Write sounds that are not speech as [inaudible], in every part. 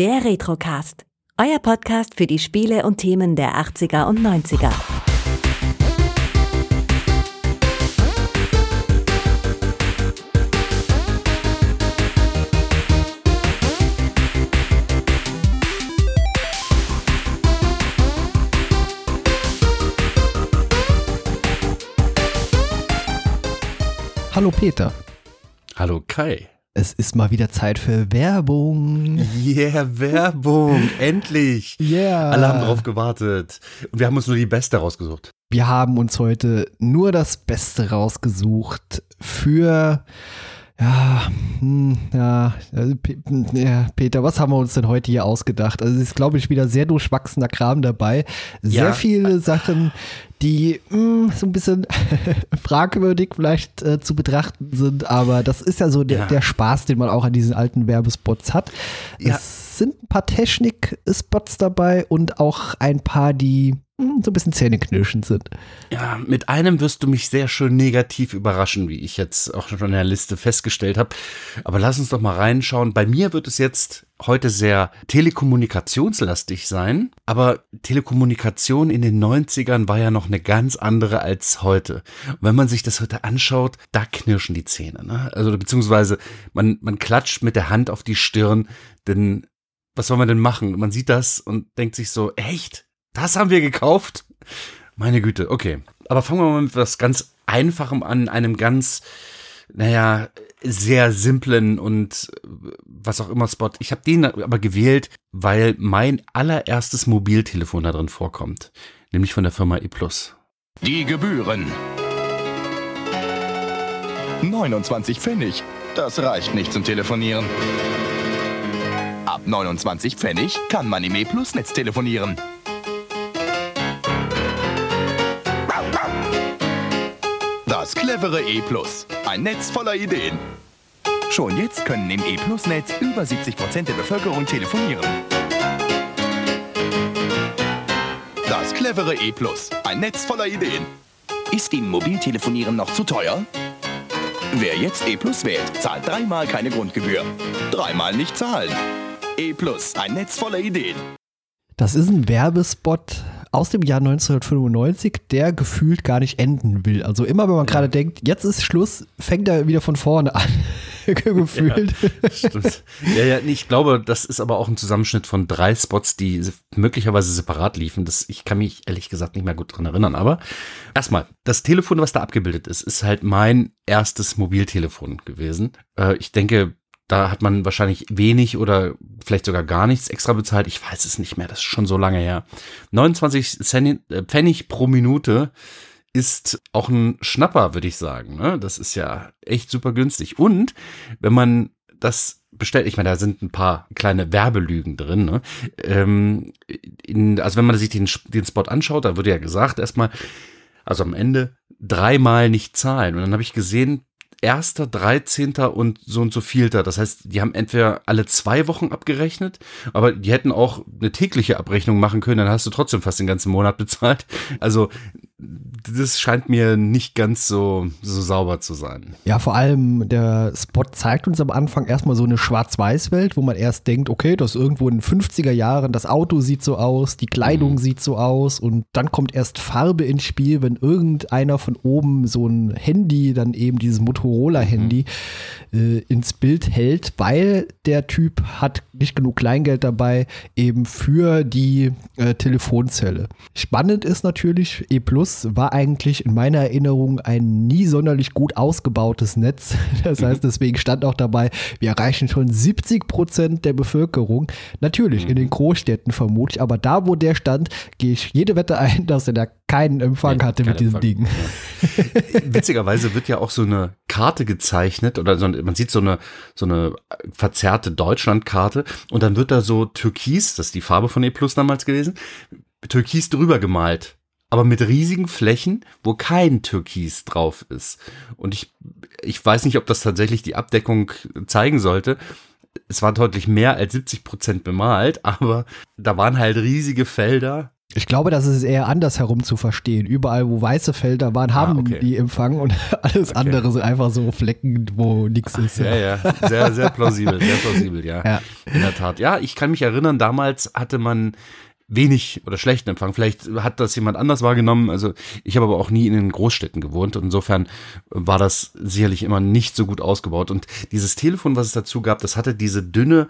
Der Retrocast. Euer Podcast für die Spiele und Themen der 80er und 90er. Hallo Peter. Hallo Kai. Es ist mal wieder Zeit für Werbung. Yeah, Werbung. [laughs] Endlich. Yeah. Alle haben drauf gewartet. Und wir haben uns nur die beste rausgesucht. Wir haben uns heute nur das Beste rausgesucht für ja, hm, ja, also, ja, Peter, was haben wir uns denn heute hier ausgedacht? Also es ist, glaube ich, wieder sehr durchwachsener Kram dabei. Sehr Ja. viele Sachen, die hm, so ein bisschen [laughs] fragwürdig vielleicht äh, zu betrachten sind, aber das ist ja so der, Ja. der Spaß, den man auch an diesen alten Werbespots hat. Ja. Es sind ein paar Technik-Spots dabei und auch ein paar, die hm, so ein bisschen zähneknirschend sind. Ja, mit einem wirst du mich sehr schön negativ überraschen, wie ich jetzt auch schon in der Liste festgestellt habe. Aber lass uns doch mal reinschauen. Bei mir wird es jetzt heute sehr telekommunikationslastig sein. Aber Telekommunikation in den 90ern war ja noch eine ganz andere als heute. Und wenn man sich das heute anschaut, da knirschen die Zähne. Ne? Also beziehungsweise man, man klatscht mit der Hand auf die Stirn, denn was soll man denn machen? Man sieht das und denkt sich so, echt? Das haben wir gekauft? Meine Güte, okay. Aber fangen wir mal mit was ganz Einfachem an, einem ganz, naja, sehr simplen und äh, was auch immer Spot. Ich habe den aber gewählt, weil mein allererstes Mobiltelefon da drin vorkommt. Nämlich von der Firma E+. Die Gebühren. 29 Pfennig. Das reicht nicht zum Telefonieren. Ab 29 Pfennig kann man im E-Plus-Netz telefonieren. Clevere E-Plus. Ein Netz voller Ideen. Schon jetzt können im E-Plus-Netz über 70% der Bevölkerung telefonieren. Das clevere E-Plus. Ein Netz voller Ideen. Ist Ihnen Mobiltelefonieren noch zu teuer? Wer jetzt E Plus wählt, zahlt dreimal keine Grundgebühr. Dreimal nicht zahlen. E Plus, ein Netz voller Ideen. Das ist ein Werbespot aus dem Jahr 1995, der gefühlt gar nicht enden will. Also immer, wenn man gerade denkt, jetzt ist Schluss, fängt er wieder von vorne an. [laughs] gefühlt. Ja, ja, nee, ich glaube, das ist aber auch ein Zusammenschnitt von drei Spots, die se- möglicherweise separat liefen. Das, ich kann mich ehrlich gesagt nicht mehr gut dran erinnern. Aber erstmal, das Telefon, was da abgebildet ist, ist halt mein erstes Mobiltelefon gewesen. Äh, ich denke, da hat man wahrscheinlich wenig oder vielleicht sogar gar nichts extra bezahlt. Ich weiß es nicht mehr, das ist schon so lange her. 29 Cent, äh, Pfennig pro Minute ist auch ein Schnapper, würde ich sagen. Ne? Das ist ja echt super günstig. Und wenn man das bestellt, ich meine, da sind ein paar kleine Werbelügen drin. Ne? Ähm, also wenn man sich den, den Spot anschaut, da wurde ja gesagt erstmal, also am Ende dreimal nicht zahlen. Und dann habe ich gesehen, erster, 13. und so und so vielter. Das heißt, die haben entweder alle zwei Wochen abgerechnet, aber die hätten auch eine tägliche Abrechnung machen können, dann hast du trotzdem fast den ganzen Monat bezahlt. Also das scheint mir nicht ganz so, so sauber zu sein. Ja, vor allem der Spot zeigt uns am Anfang erstmal so eine Schwarz-Weiß-Welt, wo man erst denkt, okay, das ist irgendwo in den 50er Jahren, das Auto sieht so aus, die Kleidung sieht so aus und dann kommt erst Farbe ins Spiel, wenn irgendeiner von oben so ein Handy, dann eben dieses Motorola-Handy, äh, ins Bild hält, weil der Typ hat nicht genug Kleingeld dabei, eben für die äh, Telefonzelle. Spannend ist natürlich, E Plus war eigentlich in meiner Erinnerung ein nie sonderlich gut ausgebautes Netz. [laughs] Das heißt, deswegen stand auch dabei, wir erreichen schon 70 Prozent der Bevölkerung. Natürlich in den Großstädten vermutlich, aber da, wo der stand, gehe ich jede Wette ein, dass er da keinen Empfang Nee, hatte kein mit diesem Empfang. Ding. [laughs] Witzigerweise wird ja auch so eine Karte gezeichnet oder so, man sieht so eine, so eine verzerrte Deutschlandkarte und dann wird da so Türkis, das ist die Farbe von E Plus damals gewesen, Türkis drüber gemalt. Aber mit riesigen Flächen, wo kein Türkis drauf ist. Und ich, ich weiß nicht, ob das tatsächlich die Abdeckung zeigen sollte. Es war deutlich mehr als 70 Prozent bemalt, [laughs] aber da waren halt riesige Felder Ich glaube, das ist eher andersherum zu verstehen. Überall, wo weiße Felder waren, haben Ah, okay. die Empfang und [laughs] alles andere sind einfach so Flecken, wo nichts ist. Ja, ja, sehr, sehr plausibel, sehr plausibel, ja. [laughs] Ja. In der Tat. Ja, ich kann mich erinnern, damals hatte man wenig oder schlechten Empfang. Vielleicht hat das jemand anders wahrgenommen. Also ich habe aber auch nie in den Großstädten gewohnt und insofern war das sicherlich immer nicht so gut ausgebaut. Und dieses Telefon, was es dazu gab, das hatte diese dünne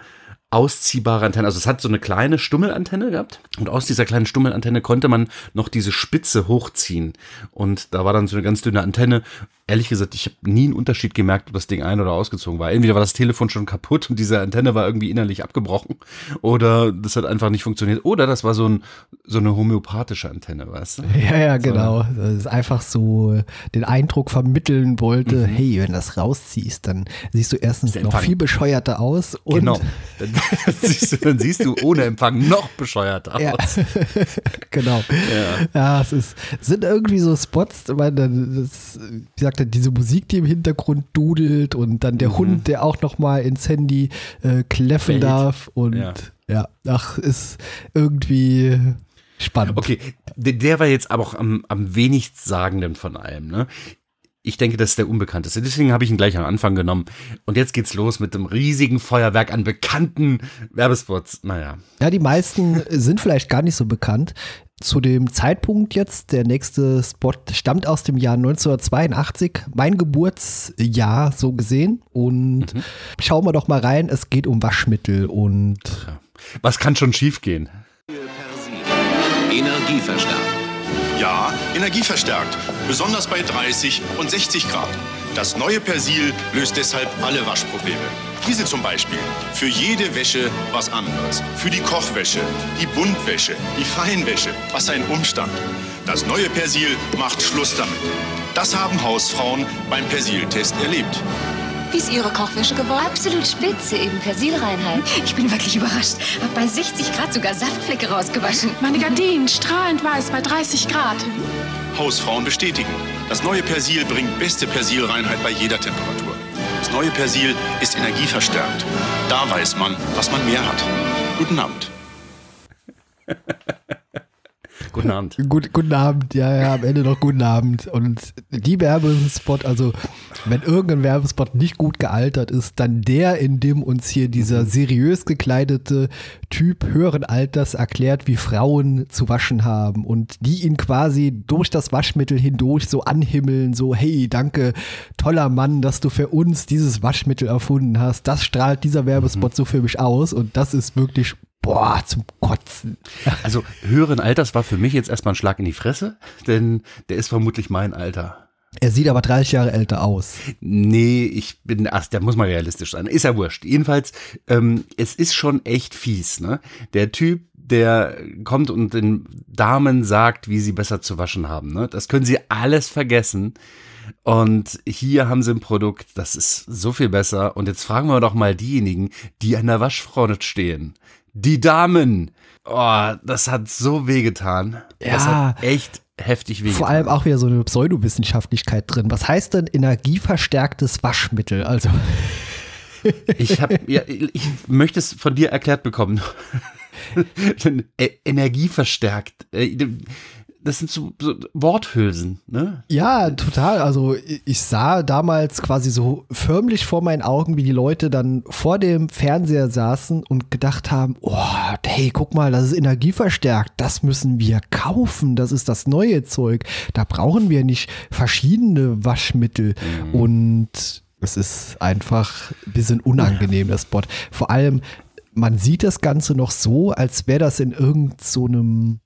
ausziehbare Antenne. Also es hat so eine kleine Stummelantenne gehabt und aus dieser kleinen Stummelantenne konnte man noch diese Spitze hochziehen und da war dann so eine ganz dünne Antenne. Ehrlich gesagt, ich habe nie einen Unterschied gemerkt, ob das Ding ein- oder ausgezogen war. Entweder war das Telefon schon kaputt und diese Antenne war irgendwie innerlich abgebrochen oder das hat einfach nicht funktioniert oder das war so, ein, so eine homöopathische Antenne, weißt du? Ja, ja, genau. Das ist einfach so den Eindruck vermitteln wollte, hey, wenn du das rausziehst, dann siehst du erstens noch viel bescheuerter aus und genau. Dann, [laughs] siehst du, dann siehst du ohne Empfang noch bescheuerter aus. [laughs] Ja. genau. Ja, es ist, sind irgendwie so Spots, ich meine, das, wie gesagt, diese Musik, die im Hintergrund dudelt und dann der Hund, der auch noch mal ins Handy äh, kläffen Bellt. darf und Ja. ja. ach, ist irgendwie spannend. Okay, der, war jetzt aber auch am, am wenigstssagenden von allem, ne? Ich denke, das ist der unbekannteste. Deswegen habe ich ihn gleich am Anfang genommen. Und jetzt geht's los mit dem riesigen Feuerwerk an bekannten Werbespots. Naja. Ja, die meisten [laughs] sind vielleicht gar nicht so bekannt. Zu dem Zeitpunkt jetzt, der nächste Spot stammt aus dem Jahr 1982, mein Geburtsjahr so gesehen. Und schauen wir doch mal rein, es geht um Waschmittel und Was kann schon schiefgehen? Energieverstärkt. Ja, energieverstärkt. Besonders bei 30 und 60 Grad. Das neue Persil löst deshalb alle Waschprobleme. Diese zum Beispiel. Für jede Wäsche was anderes. Für die Kochwäsche, die Buntwäsche, die Feinwäsche. Was ein Umstand. Das neue Persil macht Schluss damit. Das haben Hausfrauen beim Persil-Test erlebt. Wie ist Ihre Kochwäsche geworden? Absolut spitze, eben Persilreinheit. [laughs] Ich bin wirklich überrascht. Hab bei 60 Grad sogar Saftflecke rausgewaschen. Meine Gardinen strahlend weiß bei 30 Grad. Hausfrauen bestätigen. Das neue Persil bringt beste Persilreinheit bei jeder Temperatur. Das neue Persil ist energieverstärkt. Da weiß man, was man mehr hat. Guten Abend. [laughs] Guten Abend. Gut, guten Abend, ja, ja, am Ende noch guten Abend. Und die Werbespot, also wenn irgendein Werbespot nicht gut gealtert ist, dann der, in dem uns hier dieser seriös gekleidete Typ höheren Alters erklärt, wie Frauen zu waschen haben und die ihn quasi durch das Waschmittel hindurch so anhimmeln, so hey, danke, toller Mann, dass du für uns dieses Waschmittel erfunden hast. Das strahlt dieser Werbespot so für mich aus und das ist wirklich Boah, zum Kotzen. Also höheren Alters war für mich jetzt erstmal ein Schlag in die Fresse, denn der ist vermutlich mein Alter. Er sieht aber 30 Jahre älter aus. Nee, ich bin, ach, der muss mal realistisch sein. Ist ja wurscht. Jedenfalls, ähm, es ist schon echt fies, ne? Der Typ, der kommt und den Damen sagt, wie sie besser zu waschen haben, ne? Das können sie alles vergessen. Und hier haben sie ein Produkt, das ist so viel besser. Und jetzt fragen wir doch mal diejenigen, die an der Waschfrau nicht stehen. Die Damen. Oh, das hat so wehgetan. Das Ja. hat echt heftig wehgetan. Vor allem auch wieder so eine Pseudowissenschaftlichkeit drin. Was heißt denn energieverstärktes Waschmittel? Also, [laughs] Ich habe, ja, ich möchte es von dir erklärt bekommen. [laughs] E- Energieverstärkt. Das sind so, so Worthülsen, ne? ja, total. Also, ich sah damals quasi so förmlich vor meinen Augen, wie die Leute dann vor dem Fernseher saßen und gedacht haben: Oh, hey, guck mal, das ist energieverstärkt. Das müssen wir kaufen. Das ist das neue Zeug. Da brauchen wir nicht verschiedene Waschmittel. Und es ist einfach ein bisschen unangenehm, der Spot. Vor allem, man sieht das Ganze noch so, als wäre das in irgendeinem so einem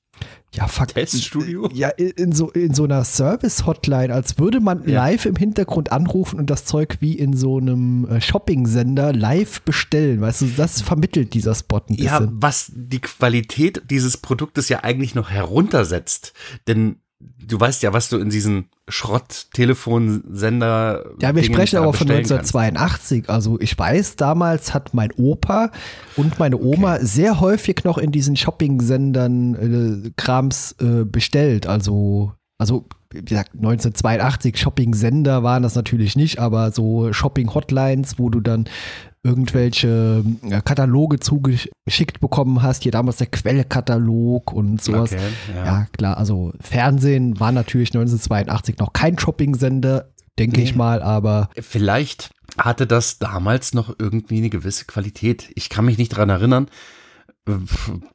ja, fuck, Teststudio? Ja, in so, in so einer Service-Hotline, als würde man Ja. live im Hintergrund anrufen und das Zeug wie in so einem äh, Shopping-Sender live bestellen. Weißt du, das vermittelt dieser Spot ein Ja, bisschen. was die Qualität dieses Produktes ja eigentlich noch heruntersetzt. Denn du weißt ja, was du in diesen Schrott-Telefonsender. Ja, wir Dingen sprechen aber von bestellen kannst. 1982. Also ich weiß, damals hat mein Opa und meine Oma sehr häufig noch in diesen Shopping-Sendern äh, Krams äh, bestellt. Also, also wie gesagt, 1982 Shopping-Sender waren das natürlich nicht, aber so Shopping-Hotlines, wo du dann irgendwelche äh, Kataloge zugeschickt bekommen hast. Hier damals der Quellekatalog und sowas. Okay, ja. ja. klar. Also Fernsehen war natürlich 1982 noch kein Shopping-Sender, denke Nee. ich mal, aber Vielleicht hatte das damals noch irgendwie eine gewisse Qualität. Ich kann mich nicht dran erinnern, äh,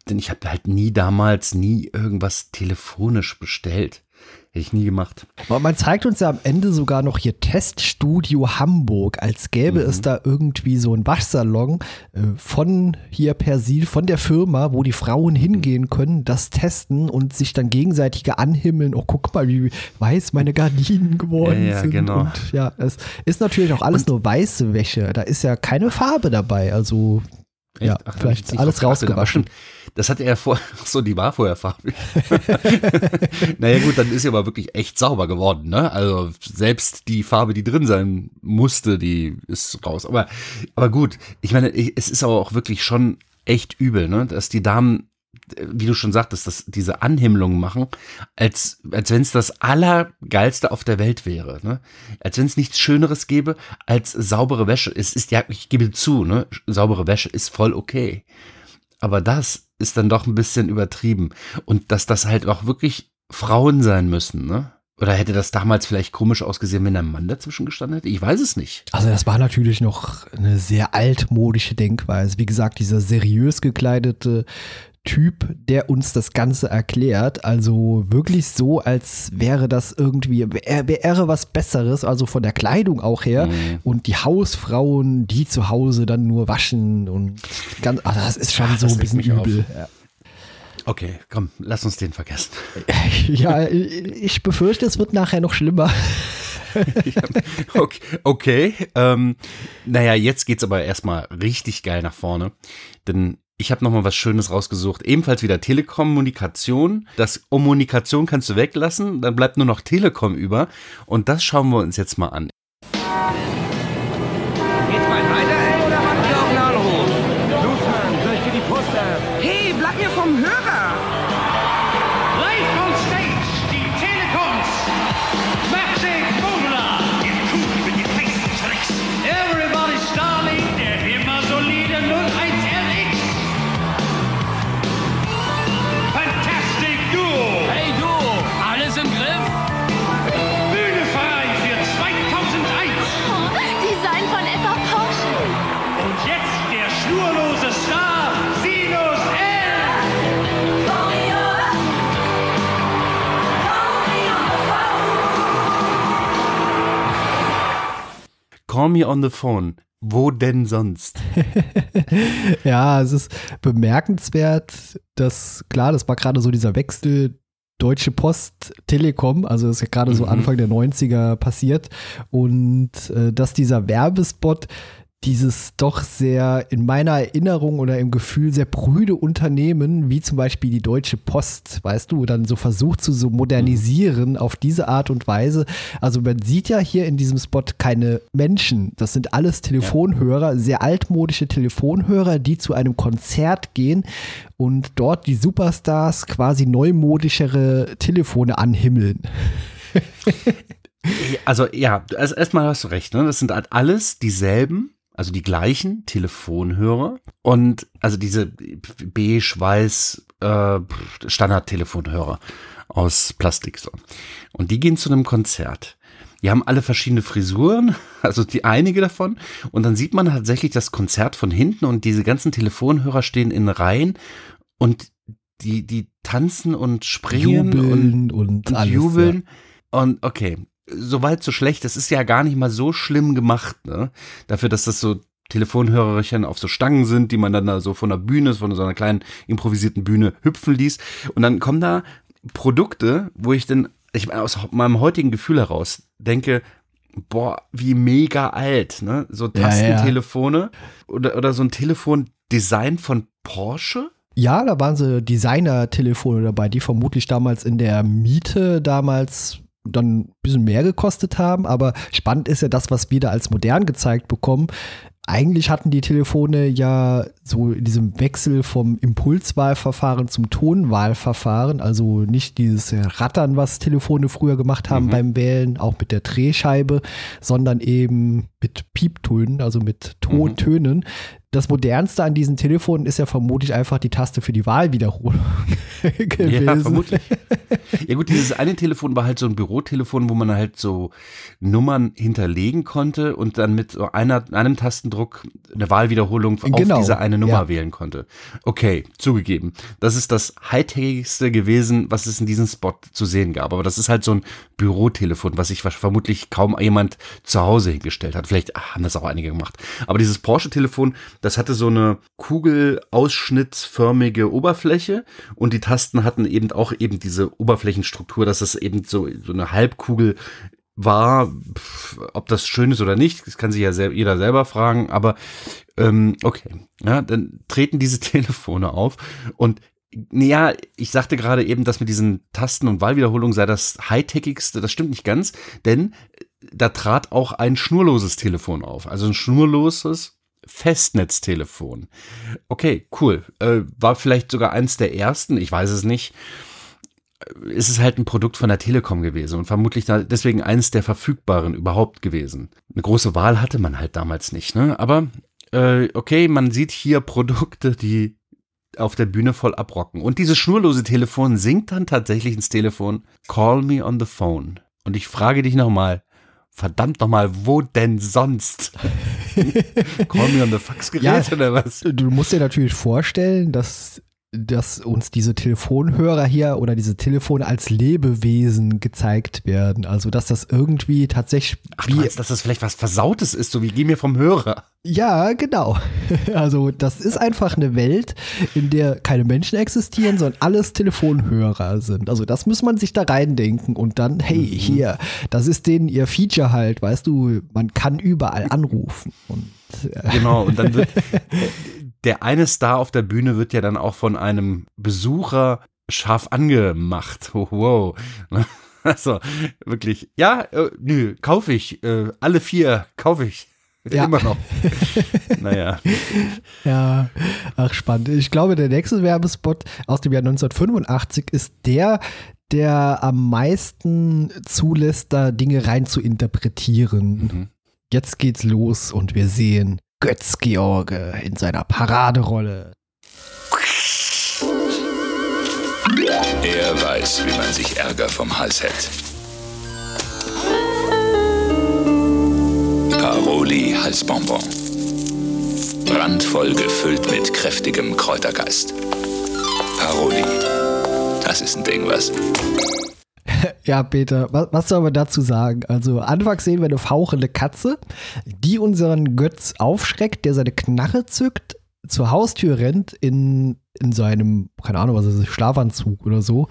denn ich habe halt nie damals nie irgendwas telefonisch bestellt. Hätte ich nie gemacht. Aber man zeigt uns ja am Ende sogar noch hier Teststudio Hamburg, als gäbe es da irgendwie so einen Waschsalon äh, von hier Persil, von der Firma, wo die Frauen hingehen können, das testen und sich dann gegenseitig anhimmeln. Oh, guck mal, wie weiß meine Gardinen geworden Ja, ja, sind. genau. Und ja, es ist natürlich auch alles nur weiße Wäsche. Da ist ja keine Farbe dabei. Also ja? Ach, vielleicht alles rausgewaschen. Das hatte er vorher, [laughs] ach so, die war vorher farbig. [laughs] naja gut, dann ist sie aber wirklich echt sauber geworden, ne? Also selbst die Farbe, die drin sein musste, die ist raus. Aber, aber gut, ich meine, es ist aber auch wirklich schon echt übel, ne? Dass die Damen, wie du schon sagtest, dass diese Anhimmlungen machen, als, als wenn es das Allergeilste auf der Welt wäre, ne? Als wenn es nichts Schöneres gäbe als saubere Wäsche. Es ist ja, ich gebe zu, ne? Saubere Wäsche ist voll okay. Aber das ist dann doch ein bisschen übertrieben. Und dass das halt auch wirklich Frauen sein müssen, ne? Oder hätte das damals vielleicht komisch ausgesehen, wenn ein Mann dazwischen gestanden hätte? Ich weiß es nicht. Also das war natürlich noch eine sehr altmodische Denkweise. Wie gesagt, dieser seriös gekleidete Typ, der uns das Ganze erklärt. Also wirklich so, als wäre das irgendwie, wär- wäre was Besseres, also von der Kleidung auch her. Mhm. Und die Hausfrauen, die zu Hause dann nur waschen und ganz, also das ist schon Ach, so ein bisschen übel. Okay, komm, lass uns den vergessen. [laughs] Ja, ich befürchte, es wird nachher noch schlimmer. [laughs] Okay, okay ähm, naja, jetzt geht's aber erstmal richtig geil nach vorne, denn ich habe nochmal was Schönes rausgesucht. Ebenfalls wieder Telekommunikation. Das Kommunikation kannst du weglassen, dann bleibt nur noch Telekom über und das schauen wir uns jetzt mal an. Me on the phone. Wo denn sonst? [laughs] Ja, es ist bemerkenswert, dass, klar, das war gerade so dieser Wechsel Deutsche Post Telekom, also das ist ja gerade so Mhm. Anfang der 90er passiert und äh, dass dieser Werbespot dieses doch sehr in meiner Erinnerung oder im Gefühl sehr prüde Unternehmen, wie zum Beispiel die Deutsche Post, weißt du, dann so versucht zu so modernisieren auf diese Art und Weise. Also man sieht ja hier in diesem Spot keine Menschen. Das sind alles Telefonhörer, sehr altmodische Telefonhörer, die zu einem Konzert gehen und dort die Superstars quasi neumodischere Telefone anhimmeln. [laughs] Also ja, also erstmal hast du recht, ne? Das sind halt alles dieselben, also die gleichen Telefonhörer und also diese beige-weiß äh, Standard-Telefonhörer aus Plastik so. Und die gehen zu einem Konzert. Die haben alle verschiedene Frisuren, [laughs] also die einige davon. Und dann sieht man tatsächlich das Konzert von hinten und diese ganzen Telefonhörer stehen in Reihen und die, die tanzen und springen und Jubeln und, und alles. jubeln. Und okay, soweit so schlecht. Das ist ja gar nicht mal so schlimm gemacht, ne? Dafür, dass das so Telefonhörerchen auf so Stangen sind, die man dann da so von der Bühne, von so einer kleinen improvisierten Bühne hüpfen ließ. Und dann kommen da Produkte, wo ich dann, ich aus meinem heutigen Gefühl heraus denke, boah, wie mega alt, ne? So Ja, ja. Tastentelefone oder, oder so ein Telefon Design von Porsche. Ja, da waren so Designer-Telefone dabei, die vermutlich damals in der Miete damals dann ein bisschen mehr gekostet haben. Aber spannend ist ja das, was wir da als modern gezeigt bekommen. Eigentlich hatten die Telefone ja so in diesem Wechsel vom Impulswahlverfahren zum Tonwahlverfahren, also nicht dieses Rattern, was Telefone früher gemacht haben Mhm. beim Wählen, auch mit der Drehscheibe, sondern eben mit Pieptönen, also mit Tontönen. Mhm. Das modernste an diesen Telefonen ist ja vermutlich einfach die Taste für die Wahlwiederholung [laughs] gewesen. Ja, vermutlich. Ja gut, dieses eine Telefon war halt so ein Bürotelefon, wo man halt so Nummern hinterlegen konnte und dann mit so einer, einem Tastendruck eine Wahlwiederholung genau. auf diese eine Nummer ja. wählen konnte. Okay, zugegeben. Das ist das Hightechigste gewesen, was es in diesem Spot zu sehen gab. Aber das ist halt so ein Bürotelefon, was sich vermutlich kaum jemand zu Hause hingestellt hat. Vielleicht haben das auch einige gemacht. Aber dieses Porsche-Telefon, das hatte so eine kugelausschnittsförmige Oberfläche und die Tasten hatten eben auch eben diese Oberflächenstruktur, dass es eben so, so eine Halbkugel war, ob das schön ist oder nicht, das kann sich ja sel jeder selber fragen, aber ähm, okay, ja, dann treten diese [laughs] Telefone auf. Und ja, ich sagte gerade eben, dass mit diesen Tasten und Wahlwiederholung sei das Hightechigste, das stimmt nicht ganz, denn da trat auch ein schnurloses Telefon auf, also ein schnurloses Festnetztelefon. Okay, cool. Äh, war vielleicht sogar eins der ersten, ich weiß es nicht. Es ist halt ein Produkt von der Telekom gewesen und vermutlich deswegen eins der verfügbaren überhaupt gewesen. Eine große Wahl hatte man halt damals nicht, ne? Aber äh, okay, man sieht hier Produkte, die auf der Bühne voll abrocken. Und dieses schnurlose Telefon singt dann tatsächlich ins Telefon Call me on the phone. Und ich frage dich nochmal, verdammt nochmal, wo denn sonst? [laughs] Call me on the Faxgerät ja, oder was? Du musst dir natürlich vorstellen, dass dass uns diese Telefonhörer hier oder diese Telefone als Lebewesen gezeigt werden. Also, dass das irgendwie tatsächlich. Ach, wie, meinst, dass das vielleicht was Versautes ist, so wie geh mir vom Hörer. Ja, genau. [laughs] Also, das ist einfach eine Welt, in der keine Menschen existieren, sondern alles Telefonhörer sind. Also, das muss man sich da reindenken und dann, hey, mhm. hier, das ist denen ihr Feature halt, weißt du, man kann überall anrufen. Und äh, Genau, und dann wird [laughs] der eine Star auf der Bühne wird ja dann auch von einem Besucher scharf angemacht. [laughs] Wow. [laughs] Also wirklich, ja, äh, nö, kaufe ich. Äh, alle vier kaufe ich. [laughs] Ja. Immer noch. naja. Ja, ach spannend. Ich glaube, der nächste Werbespot aus dem Jahr 1985 ist der, der am meisten zulässt, da Dinge rein zu interpretieren. Mhm. Jetzt geht's los und wir sehen Götz-George in seiner Paraderolle. Er weiß, wie man sich Ärger vom Hals hält. Paroli Halsbonbon. Brandvoll gefüllt mit kräftigem Kräutergeist. Paroli. Das ist ein Ding, was? Ja, Peter, was, was soll man dazu sagen? Also, anfangs sehen wir eine fauchende Katze, die unseren Götz aufschreckt, der seine Knarre zückt, zur Haustür rennt, in, in seinem, keine Ahnung, was ist, Schlafanzug oder so.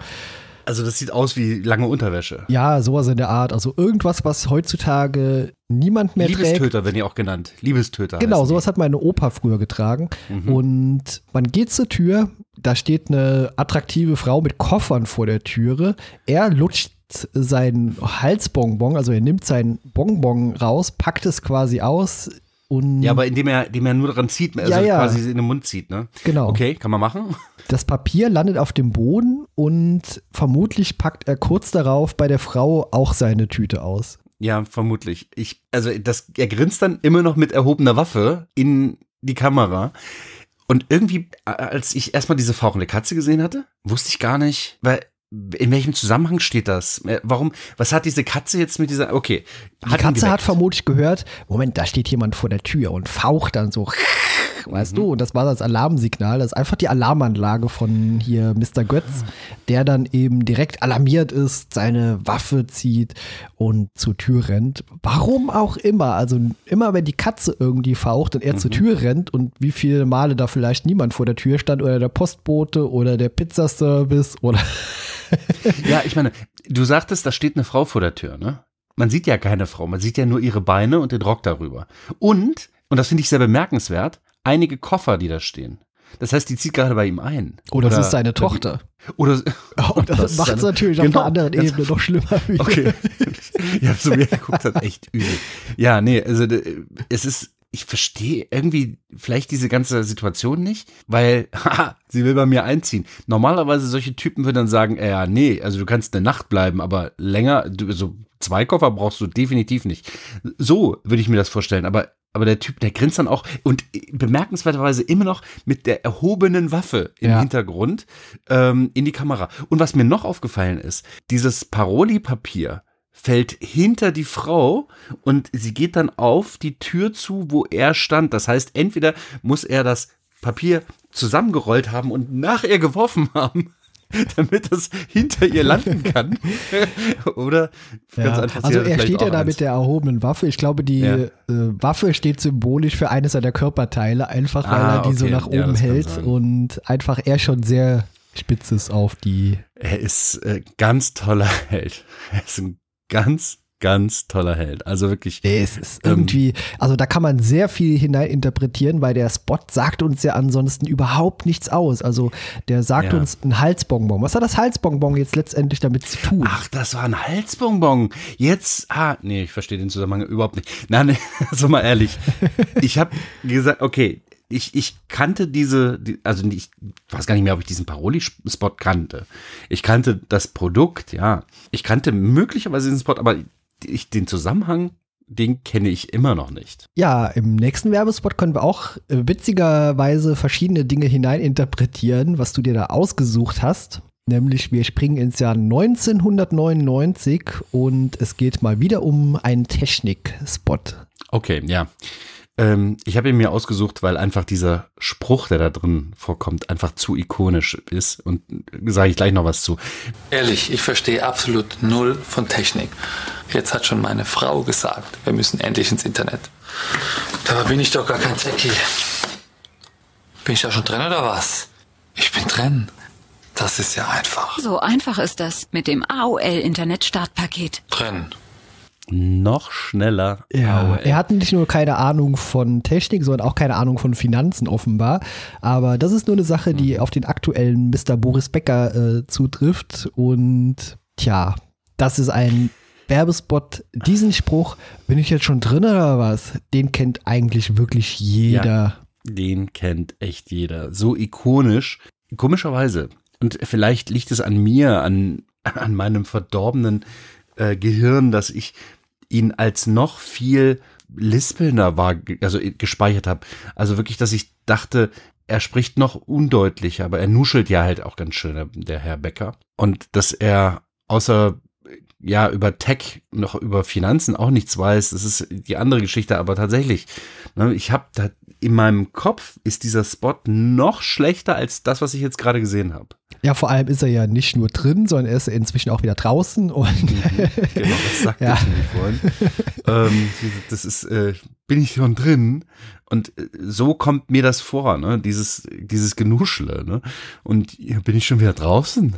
Also, das sieht aus wie lange Unterwäsche. Ja, sowas in der Art. Also, irgendwas, was heutzutage niemand mehr Liebestöter trägt. Liebestöter werden ja auch genannt. Liebestöter. Genau, sowas hat meine Opa früher getragen. Mhm. Und man geht zur Tür, da steht eine attraktive Frau mit Koffern vor der Türe. Er lutscht sein Halsbonbon, also er nimmt sein Bonbon raus, packt es quasi aus und. Ja, aber indem er, indem er nur daran zieht, also ja, ja. quasi in den Mund zieht, ne? Genau. Okay, kann man machen. Das Papier landet auf dem Boden und vermutlich packt er kurz darauf bei der Frau auch seine Tüte aus. Ja, vermutlich. Ich, also das, er grinst dann immer noch mit erhobener Waffe in die Kamera. Und irgendwie, als ich erstmal diese fauchende Katze gesehen hatte, wusste ich gar nicht, weil in welchem Zusammenhang steht das? Äh, warum, was hat diese Katze jetzt mit dieser, okay. Die Katze hat vermutlich gehört, Moment, da steht jemand vor der Tür und faucht dann so, [laughs] weißt mhm. du, und das war das Alarmsignal, das ist einfach die Alarmanlage von hier Mr. Götz, der dann eben direkt alarmiert ist, seine Waffe zieht und zur Tür rennt. Warum auch immer, also immer wenn die Katze irgendwie faucht und er mhm. zur Tür rennt und wie viele Male da vielleicht niemand vor der Tür stand oder der Postbote oder der Pizzaservice oder [laughs] ja, ich meine, du sagtest, da steht eine Frau vor der Tür, ne? Man sieht ja keine Frau, man sieht ja nur ihre Beine und den Rock darüber. Und, und das finde ich sehr bemerkenswert, einige Koffer, die da stehen. Das heißt, die zieht gerade bei ihm ein. Oder, oder es ist seine Tochter. Oder, oh, [laughs] das, das macht es natürlich genau, auf einer anderen Ebene noch schlimmer. Okay. [laughs] ja, so er geguckt hat, echt übel. Ja, nee, also es ist ich verstehe irgendwie vielleicht diese ganze Situation nicht, weil, [laughs] haha, sie will bei mir einziehen. Normalerweise solche Typen würden dann sagen, äh, ja, nee, also du kannst eine Nacht bleiben, aber länger, du, also zwei Koffer brauchst du definitiv nicht. So würde ich mir das vorstellen, aber aber der Typ, der grinst dann auch und bemerkenswerterweise immer noch mit der erhobenen Waffe im Ja. Hintergrund ähm, in die Kamera. Und was mir noch aufgefallen ist, dieses Paroli-Papier fällt hinter die Frau und sie geht dann auf die Tür zu, wo er stand. Das heißt, entweder muss er das Papier zusammengerollt haben und nach ihr geworfen [laughs] haben, damit es hinter ihr landen kann. [laughs] Oder Ja. Also er steht ja da eins. mit der erhobenen Waffe. Ich glaube, die Ja. äh, Waffe steht symbolisch für eines seiner Körperteile, einfach weil Ah, er die so okay. nach Ja, oben das kann hält und einfach er schon sehr spitz ist auf die. Er ist äh, ganz toller [laughs] Held. Er ist ein ganz, ganz toller Held. Also wirklich. Es ist ähm, irgendwie, also da kann man sehr viel hineininterpretieren, weil der Spot sagt uns ja ansonsten überhaupt nichts aus. Also der sagt Ja. uns ein Halsbonbon. Was hat das Halsbonbon jetzt letztendlich damit zu tun? Ach, das war ein Halsbonbon. Jetzt, ah, nee, ich verstehe den Zusammenhang überhaupt nicht. Nein, nee, [laughs] so mal ehrlich. Ich habe gesagt, okay, ich, ich kannte diese, die, also ich weiß gar nicht mehr, ob ich diesen Paroli-Spot kannte. Ich kannte das Produkt, ja. Ich kannte möglicherweise diesen Spot, aber ich, den Zusammenhang, den kenne ich immer noch nicht. Ja, im nächsten Werbespot können wir auch äh, witzigerweise verschiedene Dinge hineininterpretieren, was du dir da ausgesucht hast. Nämlich wir springen ins Jahr 1999 und es geht mal wieder um einen Technik-Spot. Okay, ja. Ähm, ich habe ihn mir ausgesucht, weil einfach dieser Spruch, der da drin vorkommt, einfach zu ikonisch ist. Und sage ich gleich noch was zu. Ehrlich, ich verstehe absolut null von Technik. Jetzt hat schon meine Frau gesagt, wir müssen endlich ins Internet. Dabei bin ich doch gar kein Techie. Bin ich da schon drin oder was? Ich bin drin. Das ist ja einfach. So einfach ist das mit dem AOL-Internet-Startpaket. Drin. Noch schneller. Ja, er hat nicht nur keine Ahnung von Technik, sondern auch keine Ahnung von Finanzen offenbar. Aber das ist nur eine Sache, die auf den aktuellen Mr. Boris Becker äh, zutrifft. Und tja, das ist ein Werbespot. Diesen Spruch, bin ich jetzt schon drin oder was? Den kennt eigentlich wirklich jeder. Ja, den kennt echt jeder. So ikonisch. Komischerweise. Und vielleicht liegt es an mir, an, an meinem verdorbenen äh, Gehirn, dass ich ihn als noch viel lispelnder war, also gespeichert habe. Also wirklich, dass ich dachte, er spricht noch undeutlicher, aber er nuschelt ja halt auch ganz schön, der, Herr Becker. Und dass er außer ja, über Tech, noch über Finanzen auch nichts weiß, das ist die andere Geschichte, aber tatsächlich, ne, ich habe da in meinem Kopf ist dieser Spot noch schlechter als das, was ich jetzt gerade gesehen habe. Ja, vor allem ist er ja nicht nur drin, sondern er ist inzwischen auch wieder draußen. Und Genau, das [laughs] sagte Ja. ich nämlich vorhin. ähm, das ist, äh, bin ich schon drin? Und äh, so kommt mir das vor, ne? Dieses, dieses Genuschle, ne? Und ja, bin ich schon wieder draußen?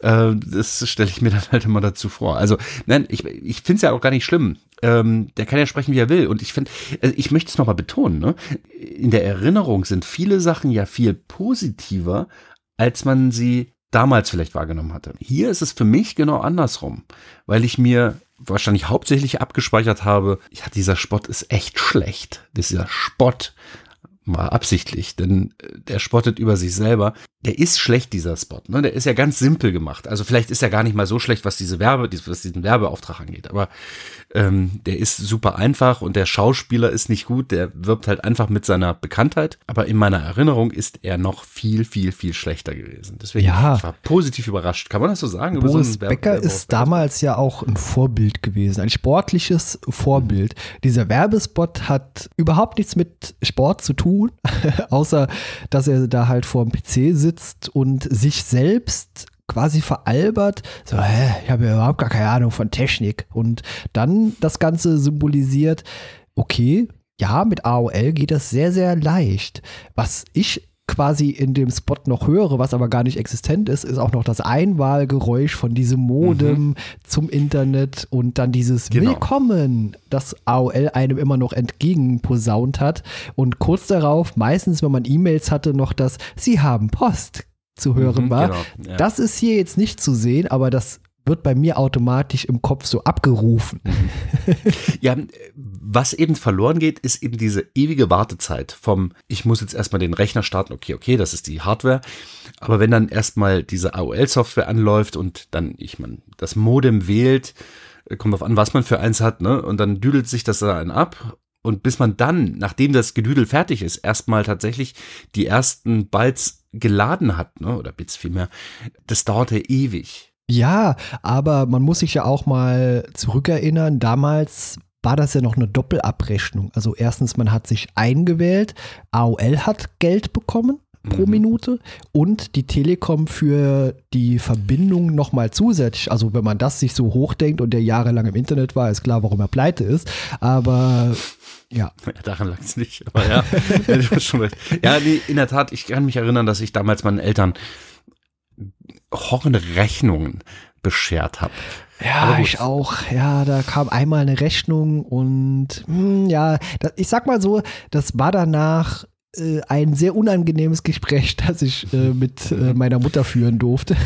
Äh, das stelle ich mir dann halt immer dazu vor. Also, nein, ich, ich finde es ja auch gar nicht schlimm. Ähm, der kann ja sprechen, wie er will. Und ich finde, also ich möchte es nochmal betonen, ne? In der Erinnerung sind viele Sachen ja viel positiver, als man sie damals vielleicht wahrgenommen hatte. Hier ist es für mich genau andersrum, weil ich mir wahrscheinlich hauptsächlich abgespeichert habe, ja, dieser Spott ist echt schlecht. Dieser Spott war absichtlich, denn äh, der spottet über sich selber. Der ist schlecht, dieser Spot. Ne? Der ist ja ganz simpel gemacht. Also vielleicht ist er gar nicht mal so schlecht, was diese Werbe, was diesen Werbeauftrag angeht. Aber ähm, der ist super einfach und der Schauspieler ist nicht gut. Der wirbt halt einfach mit seiner Bekanntheit. Aber in meiner Erinnerung ist er noch viel, viel, viel schlechter gewesen. Deswegen Ja. ich war positiv überrascht. Kann man das so sagen? Über so Boris Werbe- Becker ist damals ja auch ein Vorbild gewesen, ein sportliches Vorbild. Dieser Werbespot hat überhaupt nichts mit Sport zu tun, [laughs] außer dass er da halt vor dem PC sitzt und sich selbst quasi veralbert, so, hä, ich habe ja überhaupt gar keine Ahnung von Technik. Und dann das Ganze symbolisiert, okay, ja, mit AOL geht das sehr, sehr leicht. Was ich quasi in dem Spot noch höre, was aber gar nicht existent ist, ist auch noch das Einwahlgeräusch von diesem Modem zum Internet und dann dieses Genau. Willkommen, das AOL einem immer noch entgegenposaunt hat. Und kurz darauf, meistens, wenn man E-Mails hatte, noch das Sie haben Post zu hören Mhm, war. genau, ja. Das ist hier jetzt nicht zu sehen, aber das wird bei mir automatisch im Kopf so abgerufen. Ja, äh, was eben verloren geht, ist eben diese ewige Wartezeit vom, ich muss jetzt erstmal den Rechner starten, okay, okay, das ist die Hardware. Aber wenn dann erstmal diese AOL-Software anläuft und dann ich man das Modem wählt, kommt auf an, was man für eins hat, ne? Und dann düdelt sich das dann ab. Und bis man dann, nachdem das Gedüdel fertig ist, erstmal tatsächlich die ersten Bytes geladen hat, ne? Oder Bits vielmehr, das dauerte ewig. Ja, aber man muss sich ja auch mal zurückerinnern, damals war das ja noch eine Doppelabrechnung. Also erstens, man hat sich eingewählt, AOL hat Geld bekommen pro Mhm. Minute und die Telekom für die Verbindung nochmal zusätzlich. Also wenn man das sich so hochdenkt und der jahrelang im Internet war, ist klar, warum er pleite ist. Aber ja. Ja, daran lag es nicht, aber ja, [laughs] ja, nee, in der Tat, ich kann mich erinnern, dass ich damals meinen Eltern horrende Rechnungen beschert habe. Ja, ich auch. Ja, da kam einmal eine Rechnung und hm, ja, da, ich sag mal so, das war danach ein sehr unangenehmes Gespräch, [laughs] das ich äh, mit äh, meiner Mutter führen durfte.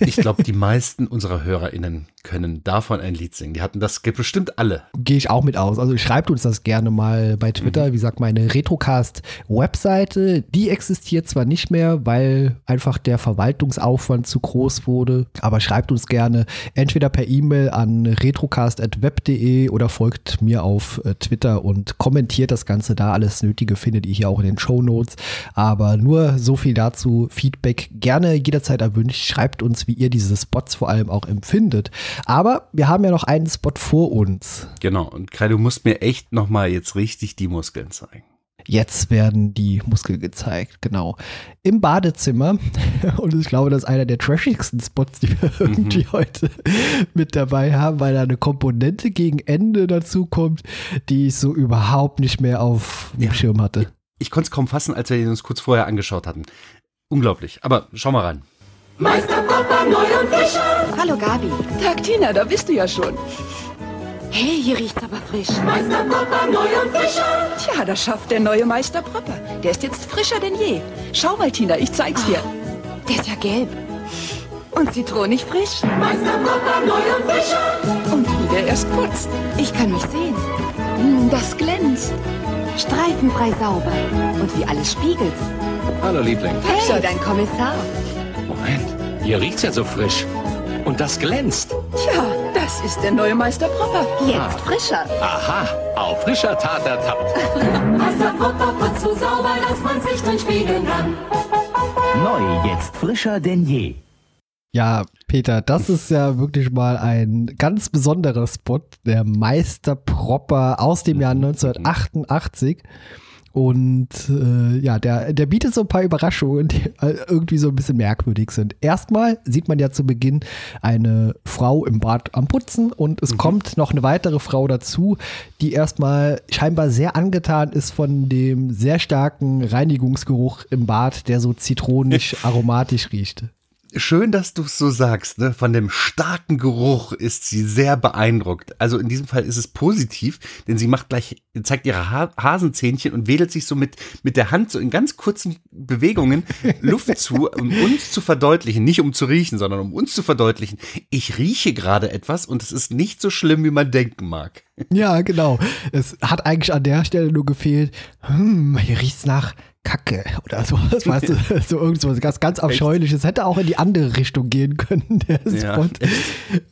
Ich glaube, die meisten unserer HörerInnen können davon ein Lied singen. Die hatten das bestimmt alle. Gehe ich auch mit aus. Also schreibt uns das gerne mal bei Twitter. Wie gesagt, meine Retrocast-Webseite, die existiert zwar nicht mehr, weil einfach der Verwaltungsaufwand zu groß wurde, aber schreibt uns gerne entweder per E-Mail an retrocast.web.de oder folgt mir auf äh, Twitter und kommentiert das Ganze da. Alles Nötige findet ihr hier auch in den Show Notes. Aber nur so viel dazu. Feedback gerne jederzeit erwünscht. Schreibt uns, wie ihr diese Spots vor allem auch empfindet. Aber wir haben ja noch einen Spot vor uns. Genau. Und Kai, du musst mir echt nochmal jetzt richtig die Muskeln zeigen. Jetzt werden die Muskeln gezeigt, genau. Im Badezimmer. [laughs] Und ich glaube, das ist einer der trashigsten Spots, die wir irgendwie heute mit dabei haben, weil da eine Komponente gegen Ende dazu kommt, die ich so überhaupt nicht mehr auf dem Schirm hatte. Ich konnte es kaum fassen, als wir ihn uns kurz vorher angeschaut hatten. Unglaublich. Aber schau mal rein. Meister Papa neu und frisch. Hallo Gabi. Tag Tina, da bist du ja schon. Hey, hier riecht's aber frisch. Meister Papa neu und frischer. Tja, das schafft der neue Meister Papa. Der ist jetzt frischer denn je. Schau mal, Tina, ich zeig's dir. Der ist ja gelb. Und zitronig frisch. Meister Papa neu und frischer. Und wie der erst putzt. Ich kann mich sehen. Hm, Das glänzt. Streifenfrei sauber. Und wie alles spiegelt. Hallo Liebling. Hey, dein Kommissar. Moment, hier riecht's ja so frisch. Und das glänzt. Tja, das ist der neue Meister Papa. Jetzt frischer. Aha, auf frischer Tat ertappt. [laughs] Meister Papa putzt so sauber, dass man sich drin spiegeln kann. Neu, jetzt frischer denn je. Ja, Peter, das ist ja wirklich mal ein ganz besonderer Spot, der Meister Propper aus dem Jahr 1988. Und äh, ja, der, der bietet so ein paar Überraschungen, die äh, irgendwie so ein bisschen merkwürdig sind. Erstmal sieht man ja zu Beginn eine Frau im Bad am Putzen und es kommt noch eine weitere Frau dazu, die erstmal scheinbar sehr angetan ist von dem sehr starken Reinigungsgeruch im Bad, der so zitronisch [laughs] aromatisch riecht. Schön, dass du es so sagst. Ne? Von dem starken Geruch ist sie sehr beeindruckt. Also in diesem Fall ist es positiv, denn sie macht gleich, zeigt ihre ha Hasenzähnchen und wedelt sich so mit, mit der Hand so in ganz kurzen Bewegungen [laughs] Luft zu, um uns zu verdeutlichen, nicht um zu riechen, sondern um uns zu verdeutlichen, ich rieche gerade etwas und es ist nicht so schlimm, wie man denken mag. Ja, genau. Es hat eigentlich an der Stelle nur gefehlt, hm, hier riecht's nach Kacke oder sowas, weißt du, [laughs] so irgendwas ganz, ganz abscheuliches. Hätte auch in die andere Richtung gehen können, der Ja, Spot.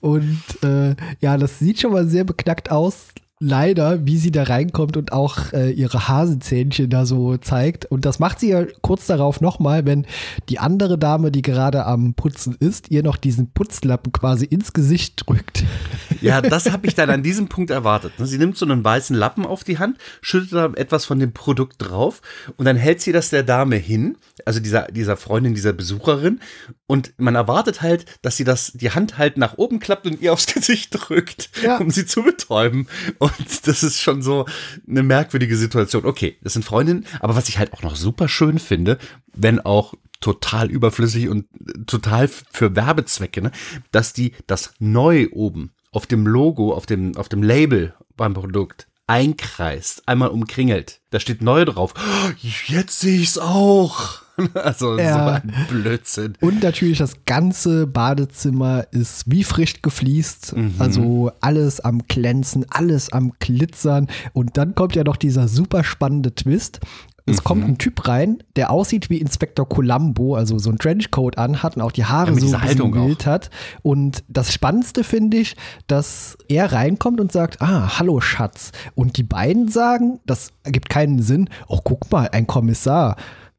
Und äh, ja, das sieht schon mal sehr beknackt aus. Leider, wie sie da reinkommt und auch äh, ihre Hasenzähnchen da so zeigt. Und das macht sie ja kurz darauf nochmal, wenn die andere Dame, die gerade am Putzen ist, ihr noch diesen Putzlappen quasi ins Gesicht drückt. [laughs] Ja, das habe ich dann an diesem Punkt erwartet. Sie nimmt so einen weißen Lappen auf die Hand, schüttet da etwas von dem Produkt drauf und dann hält sie das der Dame hin, also dieser, dieser Freundin, dieser Besucherin. Und man erwartet halt, dass sie das, die Hand halt nach oben klappt und ihr aufs [laughs] Gesicht drückt, um sie zu betäuben. Und [laughs] das ist schon so eine merkwürdige Situation. Okay, das sind Freundinnen, aber was ich halt auch noch super schön finde, wenn auch total überflüssig und total für Werbezwecke, ne, dass die das neu oben auf dem Logo, auf dem, auf dem Label beim Produkt einkreist, einmal umkringelt. Da steht neu drauf. Oh, jetzt sehe ich's auch. [laughs] Also Ja. so ein Blödsinn. Und natürlich das ganze Badezimmer ist wie frisch gefliest. Mhm. Also alles am Glänzen, alles am Glitzern. Und dann kommt ja noch dieser super spannende Twist. Es Mhm. kommt ein Typ rein, der aussieht wie Inspektor Columbo, also so ein Trenchcoat anhat und auch die Haare Ja, so ein wild hat. Und das Spannendste finde ich, dass er reinkommt und sagt, ah, hallo Schatz. Und die beiden sagen, das ergibt keinen Sinn, oh, guck mal, ein Kommissar.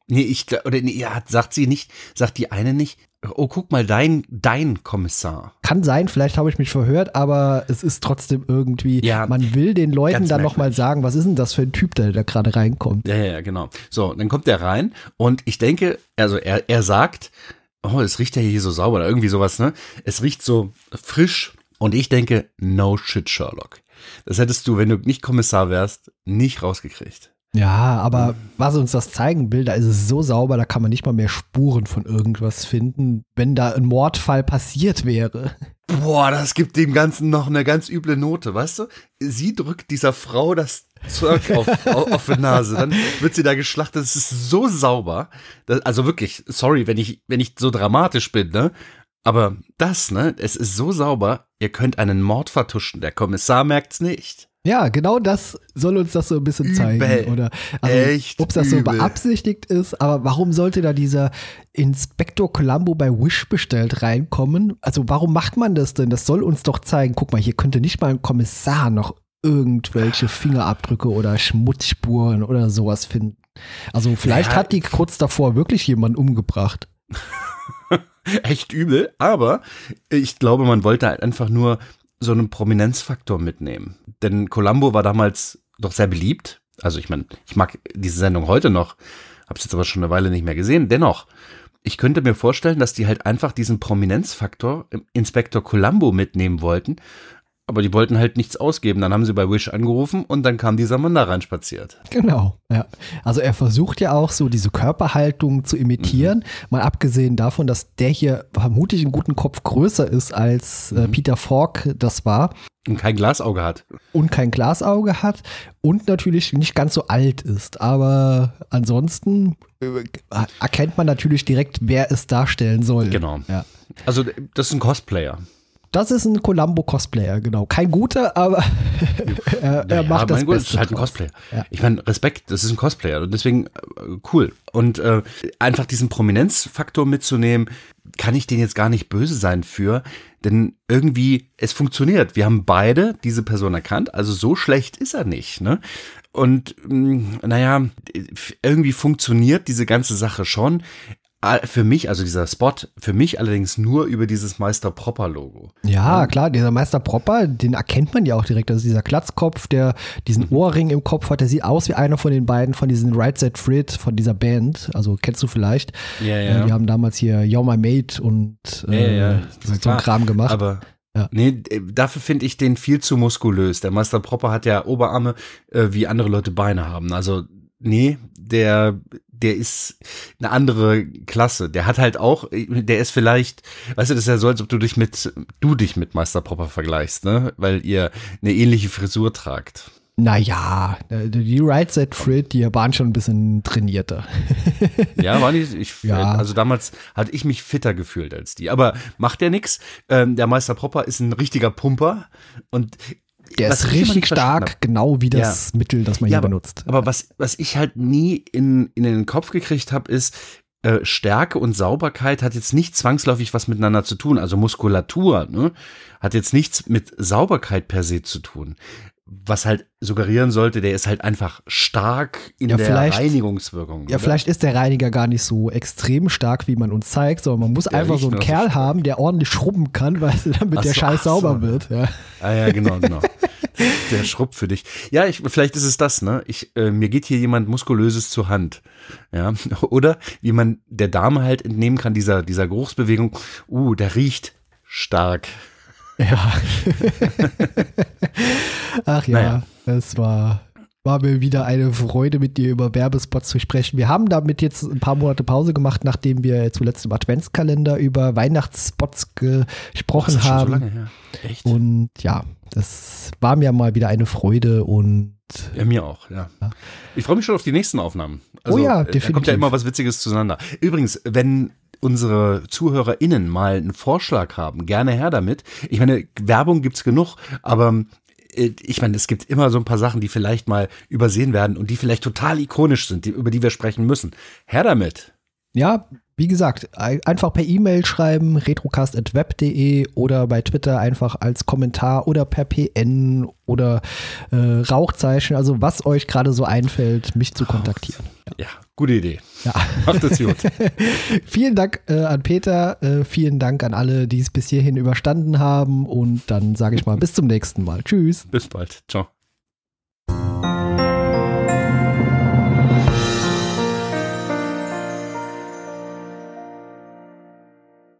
Nee, ich oder nee, ja, sagt sie nicht, sagt die eine nicht, oh, guck mal, dein, dein Kommissar. Kann sein, vielleicht habe ich mich verhört, aber es ist trotzdem irgendwie, Ja, man will den Leuten dann nochmal sagen, was ist denn das für ein Typ, der da gerade reinkommt. Ja, ja, ja, genau. So, dann kommt der rein und ich denke, also er, er sagt, oh, es riecht ja hier so sauber oder irgendwie sowas, ne? Es riecht so frisch und ich denke, no shit, Sherlock. Das hättest du, wenn du nicht Kommissar wärst, nicht rausgekriegt. Ja, aber was uns das zeigen will, da ist es so sauber, da kann man nicht mal mehr Spuren von irgendwas finden, wenn da ein Mordfall passiert wäre. Boah, das gibt dem Ganzen noch eine ganz üble Note, weißt du? Sie drückt dieser Frau das Zeug auf, [laughs] auf, die Nase, dann wird sie da geschlachtet. Es ist so sauber. Das, also wirklich, sorry, wenn ich, wenn ich so dramatisch bin, ne? Aber das, ne? Es ist so sauber, ihr könnt einen Mord vertuschen. Der Kommissar merkt's nicht. Ja, genau das soll uns das so ein bisschen Übel. zeigen. Oder also, ob das so übel. beabsichtigt ist, aber warum sollte da dieser Inspektor Columbo bei Wish bestellt reinkommen? Also warum macht man das denn? Das soll uns doch zeigen, guck mal, hier könnte nicht mal ein Kommissar noch irgendwelche Fingerabdrücke oder Schmutzspuren oder sowas finden. Also vielleicht Ja. hat die kurz davor wirklich jemanden umgebracht. [laughs] Echt übel, aber ich glaube, man wollte halt einfach nur so einen Prominenzfaktor mitnehmen. Denn Columbo war damals doch sehr beliebt. Also ich meine, ich mag diese Sendung heute noch, hab's jetzt aber schon eine Weile nicht mehr gesehen. Dennoch, ich könnte mir vorstellen, dass die halt einfach diesen Prominenzfaktor Inspektor Columbo mitnehmen wollten. Aber die wollten halt nichts ausgeben. Dann haben sie bei Wish angerufen und dann kam dieser Mann da reinspaziert. Genau, ja. Also er versucht ja auch so diese Körperhaltung zu imitieren, Mhm. mal abgesehen davon, dass der hier vermutlich einen guten Kopf größer ist als äh, Mhm. Peter Falk das war Und kein Glasauge hat. und kein Glasauge hat und natürlich nicht ganz so alt ist. Aber ansonsten äh, erkennt man natürlich direkt, wer es darstellen soll. Genau. Ja. Also das ist ein Cosplayer. Das ist ein Columbo-Cosplayer, genau. Kein guter, aber [laughs] er, er Ja, macht das mein Gott, Beste ist halt ein. Cosplayer. Ja. Ich meine, Respekt, das ist ein Cosplayer und deswegen äh, cool. Und äh, einfach diesen Prominenzfaktor mitzunehmen, kann ich den jetzt gar nicht böse sein für, denn irgendwie, es funktioniert. Wir haben beide diese Person erkannt, also so schlecht ist er nicht, ne? Und mh, naja, irgendwie funktioniert diese ganze Sache schon. Äh, Für mich, also dieser Spot, für mich allerdings nur über dieses Meister Propper Logo. Ja, klar, dieser Meister Propper, den erkennt man ja auch direkt. Also dieser Glatzkopf, der diesen Mhm. Ohrring im Kopf hat, der sieht aus wie einer von den beiden von diesen Right Set Frit, von dieser Band. Also kennst du vielleicht. Ja, ja. Äh, die haben damals hier You're My Mate und äh, Ja, ja, so, so einen Kram gemacht. Aber Ja. nee, äh, dafür finde ich den viel zu muskulös. Der Meister Propper hat ja Oberarme, äh, wie andere Leute Beine haben. Also, nee, der, der ist eine andere Klasse. Der hat halt auch, der ist vielleicht, weißt du, das ist ja so, als ob du dich mit, du dich mit Meister Propper vergleichst, ne? Weil ihr eine ähnliche Frisur tragt. naja, äh, die Right Set Frit, die waren schon ein bisschen trainierter. [laughs] Ja, war nicht, ich, [laughs] Ja. also damals hatte ich mich fitter gefühlt als die. Aber macht ja nix. Ähm, der Meister Propper ist ein richtiger Pumper und Der was ist richtig stark, genau wie das Mittel, das man Ja, hier aber, benutzt. Aber was, was ich halt nie in, in den Kopf gekriegt habe, ist, äh, Stärke und Sauberkeit hat jetzt nicht zwangsläufig was miteinander zu tun. Also Muskulatur ne, hat jetzt nichts mit Sauberkeit per se zu tun. Was halt suggerieren sollte, der ist halt einfach stark in Ja, der Reinigungswirkung. Ja, oder? vielleicht ist der Reiniger gar nicht so extrem stark, wie man uns zeigt, sondern man muss Der einfach so einen so Kerl stark. haben, der ordentlich schrubben kann, du, [laughs] damit Ach der so, Scheiß ach so. sauber wird. Ja. Ah ja, genau, genau. Der Schrubb für dich. Ja, ich, vielleicht ist es das, ne? Ich, äh, mir geht hier jemand Muskulöses zur Hand. Ja. [laughs] Oder wie man der Dame halt entnehmen kann, dieser, dieser Geruchsbewegung, uh, der riecht stark. Ja. [laughs] Ach ja, Naja. es war, war mir wieder eine Freude, mit dir über Werbespots zu sprechen. Wir haben damit jetzt ein paar Monate Pause gemacht, nachdem wir zuletzt im Adventskalender über Weihnachtsspots gesprochen Das ist schon so haben. lange her. Echt? Und ja, das war mir mal wieder eine Freude und Ja, mir auch, ja. Ich freue mich schon auf die nächsten Aufnahmen. Also, Oh ja, äh, Da kommt ja definitiv. immer was Witziges zueinander. Übrigens, wenn unsere ZuhörerInnen mal einen Vorschlag haben, gerne her damit. Ich meine, Werbung gibt's genug, aber äh, ich meine, es gibt immer so ein paar Sachen, die vielleicht mal übersehen werden und die vielleicht total ikonisch sind, die, über die wir sprechen müssen. Her damit. Ja, wie gesagt, einfach per E-Mail schreiben, retrocast.web.de oder bei Twitter einfach als Kommentar oder per PN oder äh, Rauchzeichen, also was euch gerade so einfällt, mich zu kontaktieren. Ja, gute Idee. Ja. Macht es gut. [laughs] vielen Dank äh, an Peter, äh, vielen Dank an alle, die es bis hierhin überstanden haben und dann sage ich mal bis zum nächsten Mal. Tschüss. Bis bald. Ciao.